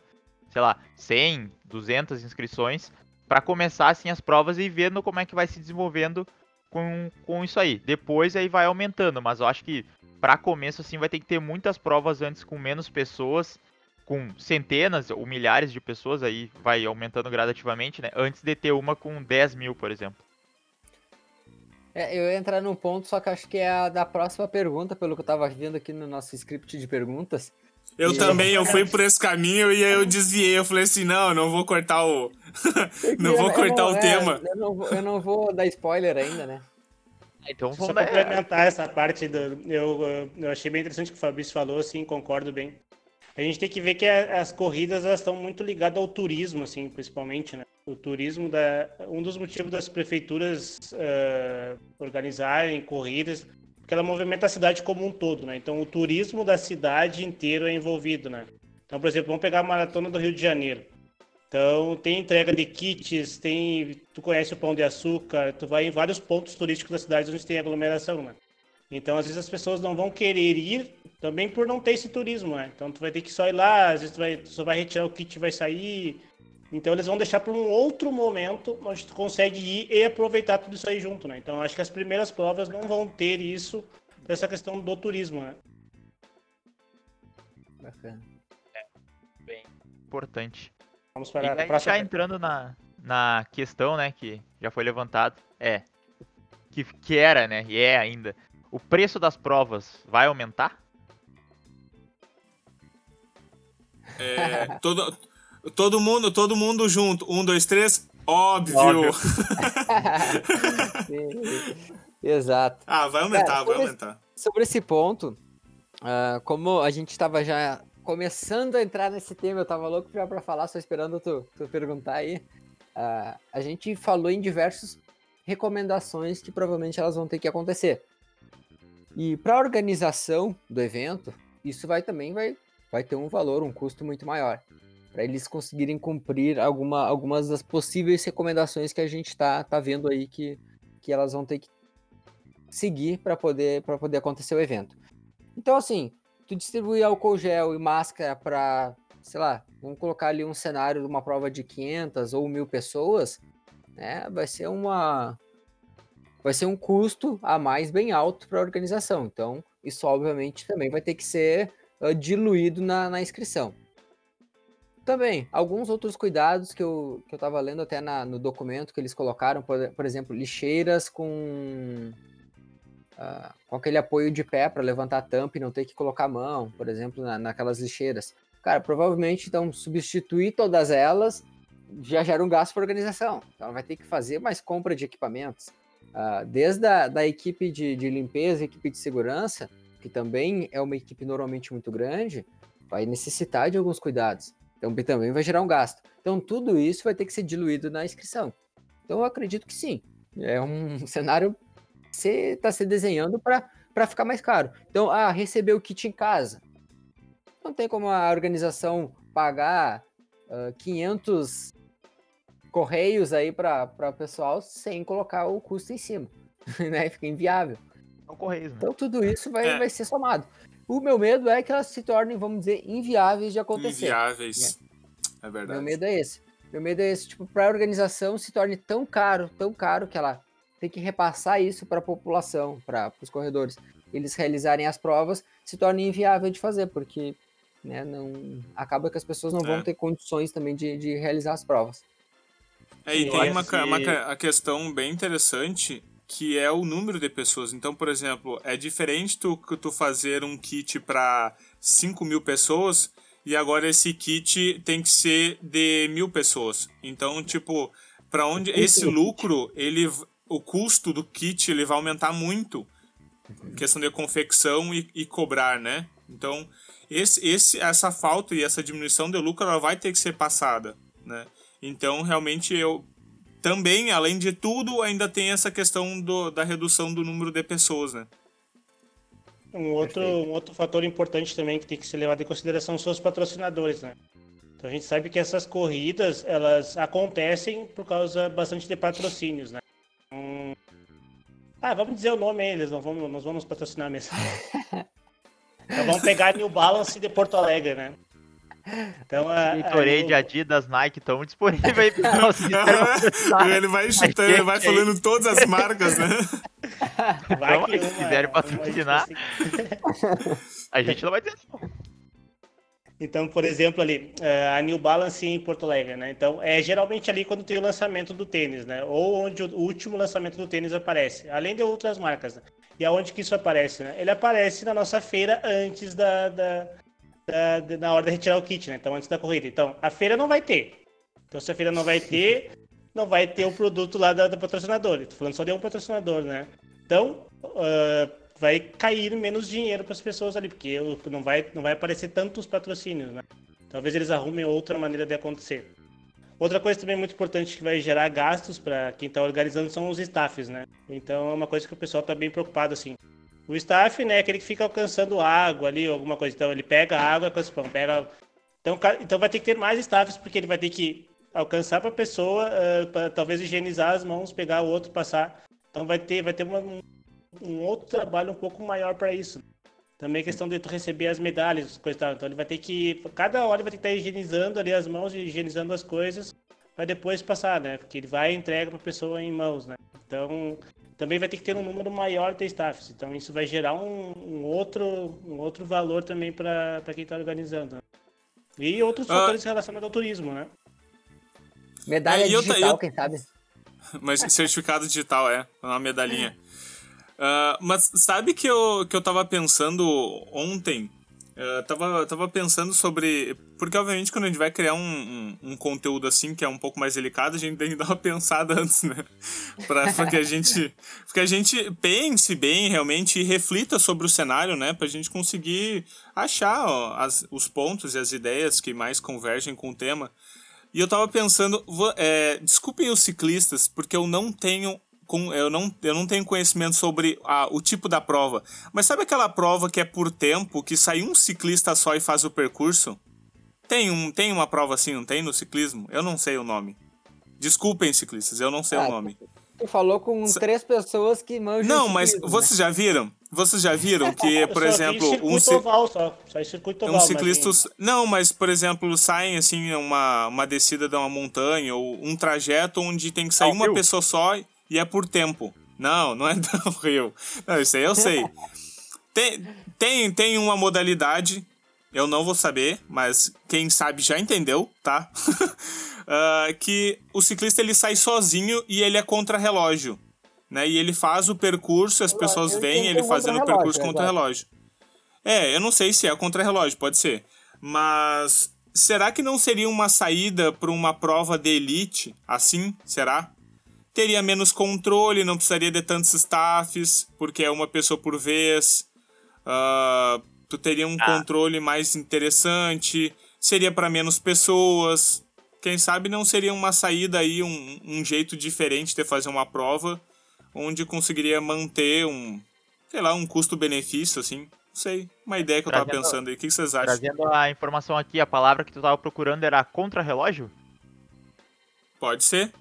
sei lá, 100, 200 inscrições, para começar assim as provas e vendo como é que vai se desenvolvendo com, com isso aí. Depois aí vai aumentando, mas eu acho que para começo, assim, vai ter que ter muitas provas antes com menos pessoas, com centenas ou milhares de pessoas, aí vai aumentando gradativamente, né? Antes de ter uma com 10 mil, por exemplo. É, eu ia entrar num ponto, só que acho que é a da próxima pergunta, pelo que eu tava vendo aqui no nosso script de perguntas. Eu e... também, eu fui por esse caminho e aí eu desviei. Eu falei assim, não, não vou cortar o. não vou cortar não, o é, tema. Eu não, eu não vou dar spoiler ainda, né? Ah, então vamos Só dar... complementar essa parte do. Eu, eu achei bem interessante o que o Fabrício falou, assim, concordo bem. A gente tem que ver que as corridas elas estão muito ligadas ao turismo, assim, principalmente, né? O turismo da um dos motivos das prefeituras uh, organizarem corridas, porque ela movimenta a cidade como um todo, né? Então o turismo da cidade inteiro é envolvido, né? Então, por exemplo, vamos pegar a maratona do Rio de Janeiro. Então, tem entrega de kits, tem. Tu conhece o Pão de Açúcar, tu vai em vários pontos turísticos da cidade onde tem aglomeração, né? Então, às vezes as pessoas não vão querer ir também por não ter esse turismo, né? Então, tu vai ter que só ir lá, às vezes tu, vai, tu só vai retirar o kit vai sair. Então, eles vão deixar para um outro momento onde tu consegue ir e aproveitar tudo isso aí junto, né? Então, acho que as primeiras provas não vão ter isso, essa questão do turismo, né? Bacana. É, bem importante. Vamos para e a próxima. Já entrando na, na questão, né, que já foi levantado, é que, que era, né, e é ainda, o preço das provas vai aumentar? É, todo, todo mundo, todo mundo junto. Um, dois, três. Óbvio. Óbvio. Exato. Ah, vai aumentar, Cara, vai aumentar. sobre esse ponto, uh, como a gente estava já começando a entrar nesse tema, eu tava louco pra falar, só esperando tu, tu perguntar aí. Uh, a gente falou em diversas recomendações que provavelmente elas vão ter que acontecer. E para a organização do evento, isso vai também vai, vai ter um valor, um custo muito maior. Para eles conseguirem cumprir alguma, algumas das possíveis recomendações que a gente está tá vendo aí que, que elas vão ter que seguir para poder, poder acontecer o evento. Então, assim, tu distribuir álcool gel e máscara para, sei lá, vamos colocar ali um cenário de uma prova de 500 ou mil pessoas, né? Vai ser uma vai ser um custo a mais bem alto para a organização. Então, isso obviamente também vai ter que ser uh, diluído na, na, inscrição. Também, alguns outros cuidados que eu, que eu tava lendo até na, no documento que eles colocaram, por, por exemplo, lixeiras com uh, com aquele apoio de pé para levantar a tampa e não ter que colocar a mão, por exemplo, na, naquelas lixeiras. Cara, provavelmente, então, substituir todas elas já gera um gasto para a organização. Então, ela vai ter que fazer mais compra de equipamentos. Uh, desde a da equipe de, de limpeza, equipe de segurança, que também é uma equipe normalmente muito grande, vai necessitar de alguns cuidados. Então, também vai gerar um gasto. Então, tudo isso vai ter que ser diluído na inscrição. Então, eu acredito que sim. É um cenário que você está se desenhando para ficar mais caro. Então, ah, receber o kit em casa. Não tem como a organização pagar uh, 500 correios aí para o pessoal sem colocar o custo em cima. né? Fica inviável. Né? Então, tudo isso vai, é. vai ser somado. O meu medo é que elas se tornem, vamos dizer, inviáveis de acontecer. Inviáveis. É, é verdade. Meu medo é esse. Meu medo é esse, tipo, para a organização se torne tão caro, tão caro que ela tem que repassar isso para a população, para os corredores. Eles realizarem as provas, se torne inviável de fazer, porque né, não acaba que as pessoas não é. vão ter condições também de, de realizar as provas. É, e tem uma, uma a questão bem interessante que é o número de pessoas. Então, por exemplo, é diferente tu, tu fazer um kit para 5 mil pessoas e agora esse kit tem que ser de mil pessoas. Então, tipo, para onde esse lucro, ele, o custo do kit ele vai aumentar muito. Questão de confecção e, e cobrar, né? Então, esse, esse, essa falta e essa diminuição de lucro ela vai ter que ser passada, né? Então, realmente, eu também, além de tudo, ainda tem essa questão do, da redução do número de pessoas, né? Um outro, um outro fator importante também que tem que ser levado em consideração são os patrocinadores, né? Então a gente sabe que essas corridas, elas acontecem por causa bastante de patrocínios, né? Então... Ah, vamos dizer o nome aí, eles não vamos, nós vamos patrocinar mesmo. então vamos pegar New Balance de Porto Alegre, né? Então, a, Gatorade, eu... de Adidas, Nike estão disponíveis aí para ele vai chutando, ele vai falando todas as marcas, né? Vai então, que se quiserem patrocinar, a gente não vai ter Então, por exemplo, ali, é, a New Balance em Porto Alegre, né? Então, é geralmente ali quando tem o lançamento do tênis, né? Ou onde o último lançamento do tênis aparece, além de outras marcas, né? E aonde que isso aparece, né? Ele aparece na nossa feira antes da, da da, da, na hora de retirar o kit, né? Então, antes da corrida. Então, a feira não vai ter. Então, se a feira não vai ter, não vai ter o produto lá da, da patrocinadora. Tô falando só de um patrocinador, né? Então, uh, vai cair menos dinheiro para as pessoas ali, porque não vai, não vai aparecer tantos patrocínios, né? Talvez eles arrumem outra maneira de acontecer. Outra coisa também muito importante que vai gerar gastos para quem está organizando são os staffs, né? Então é uma coisa que o pessoal está bem preocupado assim. O staff, né, é aquele que fica alcançando água ali, alguma coisa. Então ele pega água pega. Então, então vai ter que ter mais staffs, porque ele vai ter que alcançar para a pessoa, uh, pra, talvez higienizar as mãos, pegar o outro, passar. Então vai ter, vai ter uma, um, outro trabalho um pouco maior para isso. Também a questão de tu receber as medalhas, coisa tal. Então ele vai ter que, cada hora ele vai ter que estar higienizando ali as mãos, higienizando as coisas, para depois passar, né? Porque ele vai e entrega para a pessoa em mãos, né? Então também vai ter que ter um número maior de staffs. Então isso vai gerar um, um outro, um outro valor também para quem está organizando. E outros ah. fatores relacionados ao turismo, né? Medalha é, digital, eu, eu... quem sabe? Mas certificado digital, é. Uma medalhinha. Uh, mas sabe que eu, que eu tava pensando ontem eu tava, tava pensando sobre. Porque, obviamente, quando a gente vai criar um, um, um, conteúdo assim, que é um pouco mais delicado, a gente tem que dar uma pensada antes, né? Pra, pra que a gente. que a gente pense bem realmente e reflita sobre o cenário, né? Pra gente conseguir achar ó, as, os pontos e as ideias que mais convergem com o tema. E eu tava pensando. É, desculpem os ciclistas, porque eu não tenho eu, não, eu não tenho conhecimento sobre a, o tipo da prova. Mas sabe aquela prova que é por tempo, que sai um ciclista só e faz o percurso? Tem, um, tem uma prova assim, não tem no ciclismo? Eu não sei o nome. Desculpem, ciclistas, eu não sei ah, o nome. Tu falou com três pessoas que manjam Não, mas né? vocês já viram? Vocês já viram que, por exemplo, um, oval só. Só oval, um ciclista. Mas... Não, mas, por exemplo, saem assim uma, uma descida de uma montanha ou um trajeto onde tem que sair ah, uma viu? pessoa só e é por tempo. Não, não é downhill. Não, isso aí eu sei. Tem, tem, tem uma modalidade, eu não vou saber, mas quem sabe já entendeu, tá? uh, que o ciclista ele sai sozinho e ele é contra-relógio. né? E ele faz o percurso, as Eu- pessoas veem entendo ele é fazendo o percurso contra relógio. É, eu não sei se é contra-relógio, pode ser. Mas será que não seria uma saída para uma prova de elite assim? Será? Teria menos controle, não precisaria de tantos staffs, porque é uma pessoa por vez. Ah, tu teria um Ah. controle mais interessante, seria para menos pessoas. Quem sabe não seria uma saída aí, um, um jeito diferente de fazer uma prova, onde conseguiria manter um, sei lá, um custo-benefício, assim. Não sei, uma ideia que eu tava Trazendo- pensando aí. O que que vocês acham? Trazendo a informação aqui, a palavra que tu tava procurando era contra-relógio? Pode ser,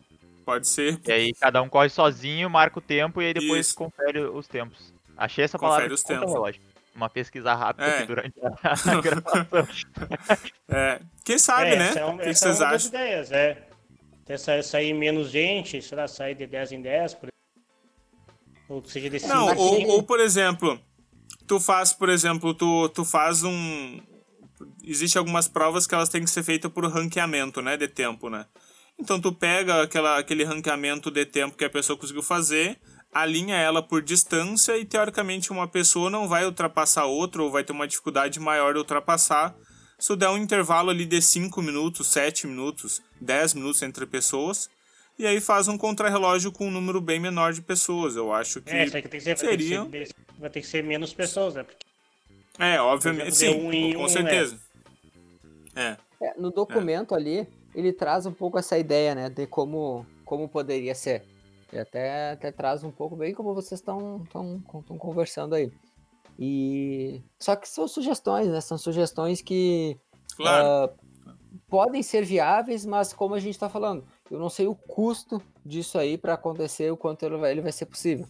pode ser. E aí cada um corre sozinho, marca o tempo e aí depois Isso. confere os tempos. Achei essa Confere palavra os de tempos. contra-relógio. Uma pesquisa rápida É. aqui durante a gravação. É, quem sabe, É, né? essa é, um- o que essa é vocês das acham? ideias, é. Até sa- sair menos gente, sei lá, sair de 10 em 10, por exemplo. Ou seja, de 5 Não, em ou, 5. ou, por exemplo, tu faz, por exemplo, tu, tu faz um. Existe algumas provas que elas têm que ser feitas por ranqueamento, né? De tempo, né? Então tu pega aquela, aquele ranqueamento de tempo que a pessoa conseguiu fazer, alinha ela por distância e teoricamente uma pessoa não vai ultrapassar outra ou vai ter uma dificuldade maior de ultrapassar se tu der um intervalo ali de 5 minutos, 7 minutos, 10 minutos entre pessoas. E aí faz um contrarrelógio com um número bem menor de pessoas. Eu acho que. É, isso aí que tem que ser, vai ter que seria- ser- vai ter que ser menos pessoas, né? Porque É, obviamente. Exemplo, Sim, um com um, certeza. É. É, no documento ali, ele traz um pouco essa ideia, né, de como, como poderia ser. Ele até, até traz um pouco, bem como vocês estão conversando aí. E só que são sugestões, né? São sugestões que Claro. ah, podem ser viáveis, mas como a gente está falando, eu não sei o custo disso aí para acontecer, o quanto ele vai, ele vai ser possível.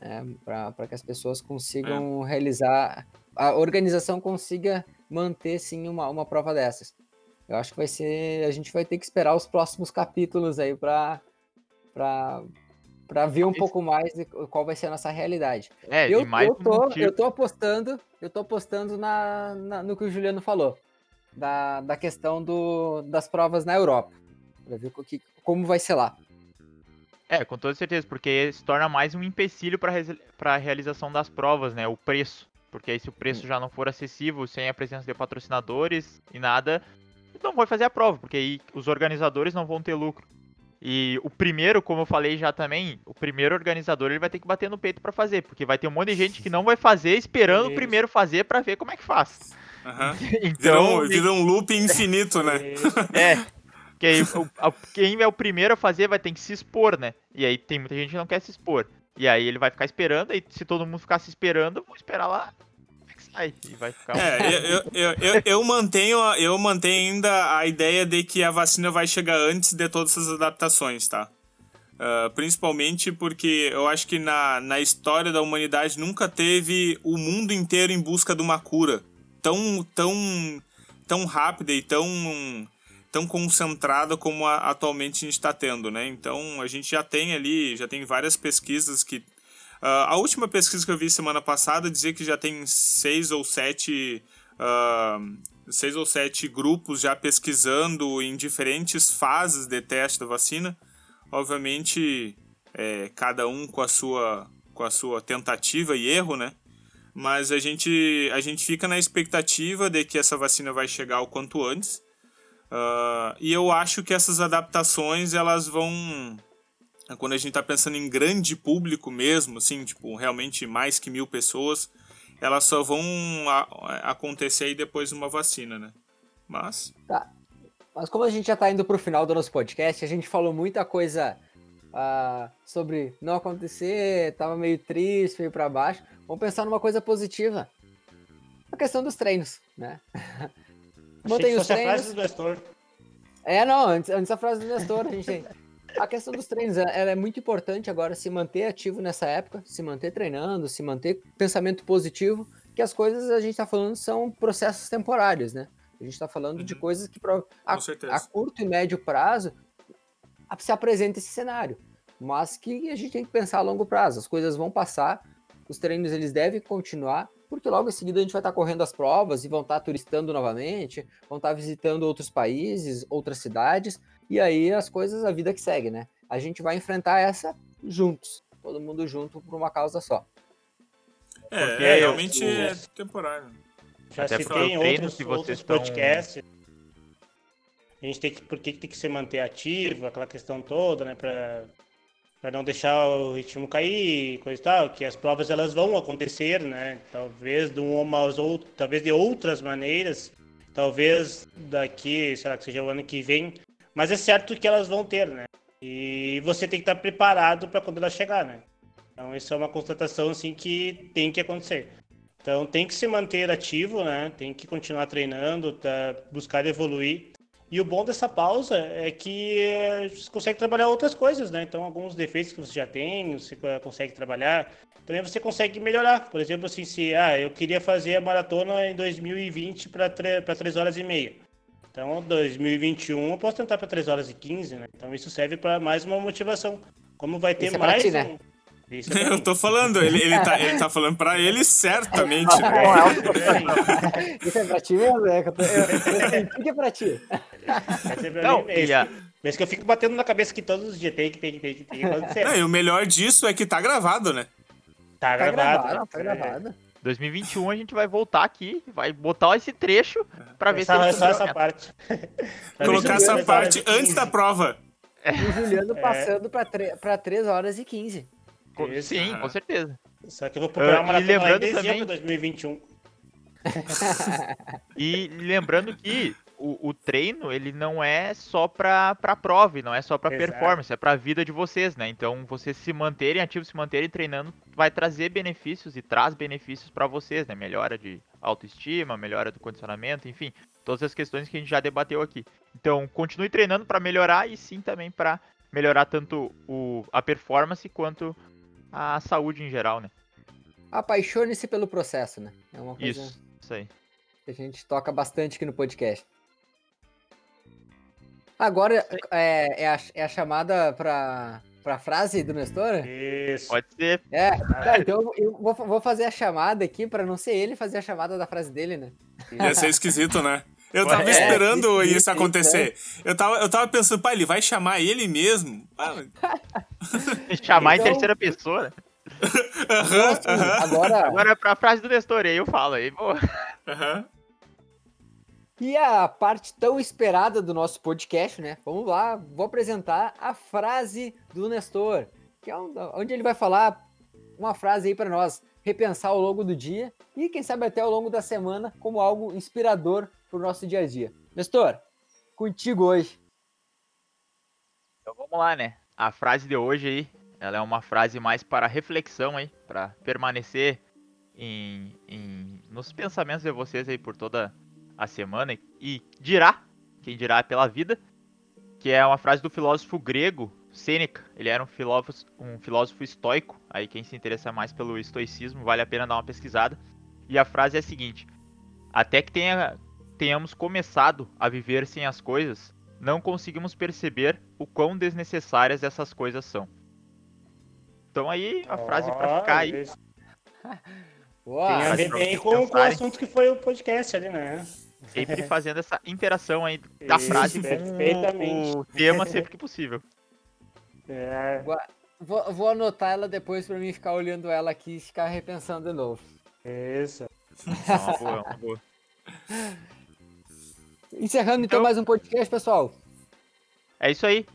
É, para que as pessoas consigam realizar, a organização consiga manter sim uma, uma prova dessas. Eu acho que vai ser. A gente vai ter que esperar os próximos capítulos aí para para ver um pouco mais de qual vai ser a nossa realidade. É, eu, mais eu, tô, motivo- eu tô apostando, eu tô apostando na, na- no que o Juliano falou. Da, da questão do, das provas na Europa. Pra ver que, como vai ser lá. É, com toda certeza, porque se torna mais um empecilho para a realização das provas, né? O preço. Porque aí se o preço já não for acessível, sem a presença de patrocinadores e nada, não vai fazer a prova, porque aí os organizadores não vão ter lucro. E o primeiro, como eu falei já também, o primeiro organizador ele vai ter que bater no peito para fazer, porque vai ter um monte de gente que não vai fazer esperando o Isso. primeiro fazer para ver como é que faz. Aham. Então, Vira, um, um loop infinito, né? É. Que aí, o- quem é o primeiro a fazer vai ter que se expor, né? E aí tem muita gente que não quer se expor. E aí ele vai ficar esperando, e se todo mundo ficar se esperando, vou esperar lá. Como é que sai? E vai ficar. É, eu, eu, eu, eu, mantenho, eu mantenho ainda a ideia de que a vacina vai chegar antes de todas essas adaptações, tá? Ah, principalmente porque eu acho que na, na história da humanidade nunca teve o mundo inteiro em busca de uma cura tão, tão, tão rápida e tão, tão concentrada como a- atualmente a gente está tendo, né? Então a gente já tem ali, já tem várias pesquisas que ah, a última pesquisa que eu vi semana passada dizia que já tem seis ou sete ah, seis ou sete grupos já pesquisando em diferentes fases de teste da vacina. Obviamente, é, cada um com a sua com a sua tentativa e erro, né? Mas a gente a gente fica na expectativa de que essa vacina vai chegar o quanto antes. Ah, e eu acho que essas adaptações elas vão quando a gente tá pensando em grande público mesmo, assim, tipo, realmente mais que mil pessoas, elas só vão a- acontecer aí depois de uma vacina, né? Mas, Mas como a gente já tá indo pro final do nosso podcast, a gente falou muita coisa ah, sobre não acontecer, tava meio triste, meio para baixo. Vamos pensar numa coisa positiva. A questão dos treinos, né? Mantém os fosse a treinos. frase do Nestor. É, não, antes, antes da frase do Nestor, a gente tem. A questão dos treinos, é muito importante agora se manter ativo nessa época, se manter treinando, se manter pensamento positivo, que as coisas a gente tá falando são processos temporários, né? A gente tá falando de Uhum. coisas que a, a curto e médio prazo se apresenta esse cenário, mas que a gente tem que pensar a longo prazo. As coisas vão passar, os treinos eles devem continuar, porque logo em seguida a gente vai estar correndo as provas e vão estar turistando novamente, vão estar visitando outros países, outras cidades, e aí as coisas, a vida que segue, né? A gente vai enfrentar essa juntos. todo mundo junto por uma causa só. É, Porque é realmente eu- é temporário. Já Até citei porque em eu treino outros, se vocês outros estão- podcasts. A gente tem que, por que tem que se manter ativo, aquela questão toda, né? Pra, pra não deixar o ritmo cair, coisa e tal, que as provas elas vão acontecer, né? Talvez de umas outras, talvez de outras maneiras, talvez daqui, sei lá, que seja o ano que vem, mas é certo que elas vão ter, né? E você tem que estar preparado para quando ela chegar, né? Então isso é uma constatação assim que tem que acontecer. Então tem que se manter ativo, né? Tem que continuar treinando, tá, buscar evoluir. E o bom dessa pausa é que eh, você consegue trabalhar outras coisas, né? Então alguns defeitos que você já tem, você consegue trabalhar. Também você consegue melhorar. Por exemplo, assim, se ah, eu queria fazer a maratona em 2020 para 3 horas e meia. Então, 2021 eu posso tentar para 3 horas e 15, né? Então isso serve para mais uma motivação. Como vai ter Isso é mais ti, né? um- Isso é Eu tô falando, ele, ele, tá, ele tá falando pra ele certamente. É, né? Isso é pra ti mesmo? É, que eu, tô, eu, é pra ti. Vai ser pra Não, mim mesmo. e a- Mas que eu fico batendo na cabeça que todos os dias tem que, tem que, tem que, tem. Não, e o melhor disso é que tá gravado, né? Tá Tá gravado. gravado, tá É. gravado. 2021 a gente vai voltar aqui, vai botar esse trecho pra ver se Essa, ele só essa parte. Colocar essa parte antes da prova. E o Juliano É. passando pra, tre pra 3 horas e 15. Co- Isso. Sim, com certeza. Só que eu vou procurar Ah, uma e maratona em dezembro também- de 2021. E lembrando que o, o treino, ele não é só pra, pra prova, e não é só pra Exato. performance, é pra vida de vocês, né? Então, vocês se manterem ativos, se manterem treinando, vai trazer benefícios e traz benefícios pra vocês, né? Melhora de autoestima, melhora do condicionamento, enfim, todas as questões que a gente já debateu aqui. Então, continue treinando pra melhorar e sim também pra melhorar tanto o, a performance quanto a saúde em geral, né? Apaixone-se pelo processo, né? É uma coisa Isso, isso aí. que a gente toca bastante aqui no podcast. Agora é, é, a, é a chamada pra, pra frase do Nestor? Isso. Pode ser. É, tá, então eu vou, vou fazer a chamada aqui pra não ser ele fazer a chamada da frase dele, né? Ia ser esquisito, né? Eu tava É, esperando isso, isso isso, acontecer. Eu tava, eu tava pensando, pai, ele vai chamar ele mesmo? Chamar Então- em terceira pessoa, né? Assim, aham, agora, Agora pra frase do Nestor, aí eu falo aí, pô. aham. E a parte tão esperada do nosso podcast, né? Vamos lá, vou apresentar a frase do Nestor, que é onde ele vai falar uma frase aí pra nós, repensar ao longo do dia e quem sabe até ao longo da semana como algo inspirador pro nosso dia a dia. Nestor, contigo hoje. Então vamos lá, né? A frase de hoje aí, ela é uma frase mais para reflexão aí, para permanecer em, em- nos pensamentos de vocês aí por toda a semana e, dirá, quem dirá pela vida, que é uma frase do filósofo grego Sêneca. Ele era um filósofo, um filósofo estoico, aí quem se interessa mais pelo estoicismo vale a pena dar uma pesquisada. E a frase é a seguinte: Até que tenha, tenhamos começado a viver sem as coisas, não conseguimos perceber o quão desnecessárias essas coisas são. Então aí a frase pra ficar aí. Tem a ver bem com, com o assunto que foi o podcast ali, né? Sempre fazendo essa interação aí da Isso, frase com perfeitamente. o tema sempre que possível. É, Vou, vou anotar ela depois pra mim ficar olhando ela aqui e ficar repensando de novo. isso. É uma boa, é uma boa. Encerrando então Então- mais um podcast, pessoal. É isso aí.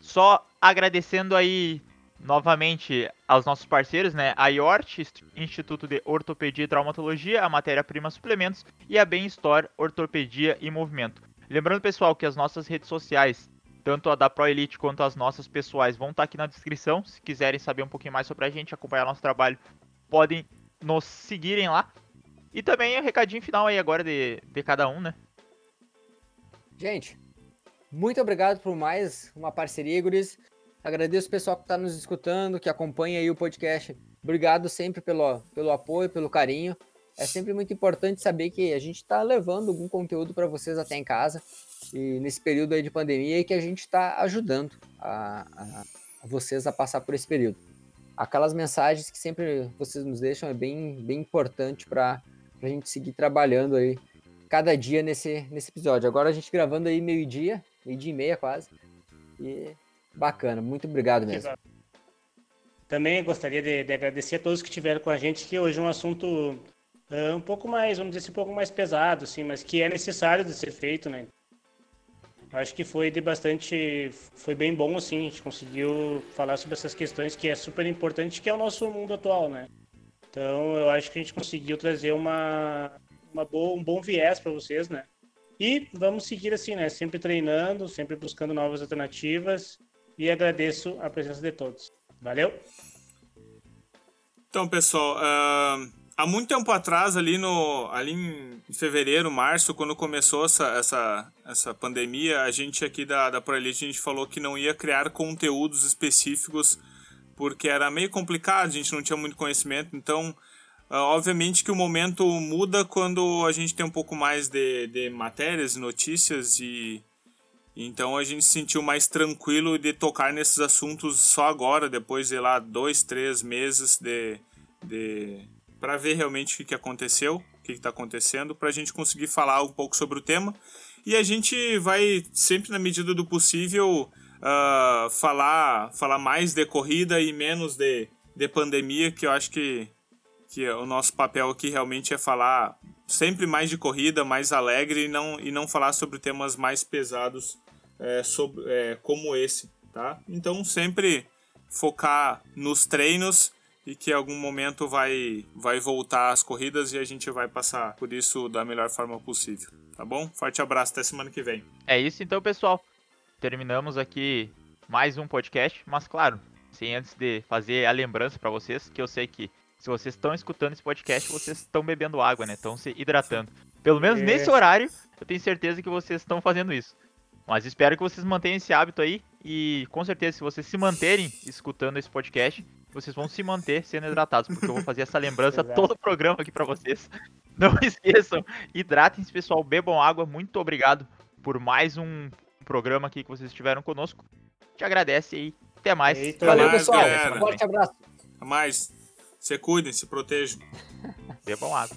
Só agradecendo aí novamente aos nossos parceiros, né? A IORT, Inst- Instituto de Ortopedia e Traumatologia, a Matéria-Prima Suplementos e a Bem Store Ortopedia e Movimento. Lembrando, pessoal, que as nossas redes sociais, tanto a da Pro Elite quanto as nossas pessoais, vão estar aqui na descrição. Se quiserem saber um pouquinho mais sobre a gente, acompanhar nosso trabalho, podem nos seguirem lá. E também o recadinho final aí agora de, de cada um, né? Gente, muito obrigado por mais uma parceria, guris. Agradeço o pessoal que está nos escutando, que acompanha aí o podcast. Obrigado sempre pelo, pelo apoio, pelo carinho. É sempre muito importante saber que a gente está levando algum conteúdo para vocês até em casa e nesse período aí de pandemia e que a gente está ajudando a, a- a vocês a passar por esse período. Aquelas mensagens que sempre vocês nos deixam é bem, bem importante para a gente seguir trabalhando aí cada dia nesse, nesse episódio. Agora a gente gravando aí meio-dia, meio-dia e meia quase. E bacana, muito obrigado mesmo. Também gostaria de, de, agradecer a todos que estiveram com a gente, que hoje é um assunto uh, um pouco mais, vamos dizer assim, um pouco mais pesado, assim, mas que é necessário de ser feito, né? Acho que foi de bastante, foi bem bom, assim, a gente conseguiu falar sobre essas questões que é super importante, que é o nosso mundo atual, né? Então, eu acho que a gente conseguiu trazer uma, uma boa, um bom viés para vocês, né? E vamos seguir assim, né? Sempre treinando, sempre buscando novas alternativas. E agradeço a presença de todos. Valeu! Então, pessoal, uh, há muito tempo atrás, ali, no, ali em fevereiro, março, quando começou essa, essa, essa pandemia, a gente aqui da, da ProElite, a gente falou que não ia criar conteúdos específicos porque era meio complicado, a gente não tinha muito conhecimento, então Uh, obviamente que o momento muda quando a gente tem um pouco mais de, de matérias, notícias e então a gente se sentiu mais tranquilo de tocar nesses assuntos só agora, depois de lá dois, três meses de, de para ver realmente o que, aconteceu, o que está acontecendo, para a gente conseguir falar um pouco sobre o tema. E a gente vai sempre na medida do possível uh, falar falar mais de corrida e menos de, de pandemia, que eu acho que que o nosso papel aqui realmente é falar sempre mais de corrida, mais alegre e não, e não falar sobre temas mais pesados é, sobre, é, como esse, tá? Então sempre focar nos treinos e que em algum momento vai, vai voltar as corridas e a gente vai passar por isso da melhor forma possível, tá bom? Forte abraço, até semana que vem. É isso então, pessoal. Terminamos aqui mais um podcast, mas claro, sem antes de fazer a lembrança para vocês, que eu sei que se vocês estão escutando esse podcast, vocês estão bebendo água, né? Estão se hidratando. Pelo menos é. nesse horário, eu tenho certeza que vocês estão fazendo isso. Mas espero que vocês mantenham esse hábito aí. E com certeza, se vocês se manterem escutando esse podcast, vocês vão se manter sendo hidratados. Porque eu vou fazer essa lembrança todo o programa aqui para vocês. Não esqueçam, hidratem-se, pessoal. Bebam água. Muito obrigado por mais um programa aqui que vocês estiveram conosco. Te agradece aí. Até mais. Eita, Valeu, pessoal. Um forte abraço. Até mais. Se cuidem, se protejam. Bebam água.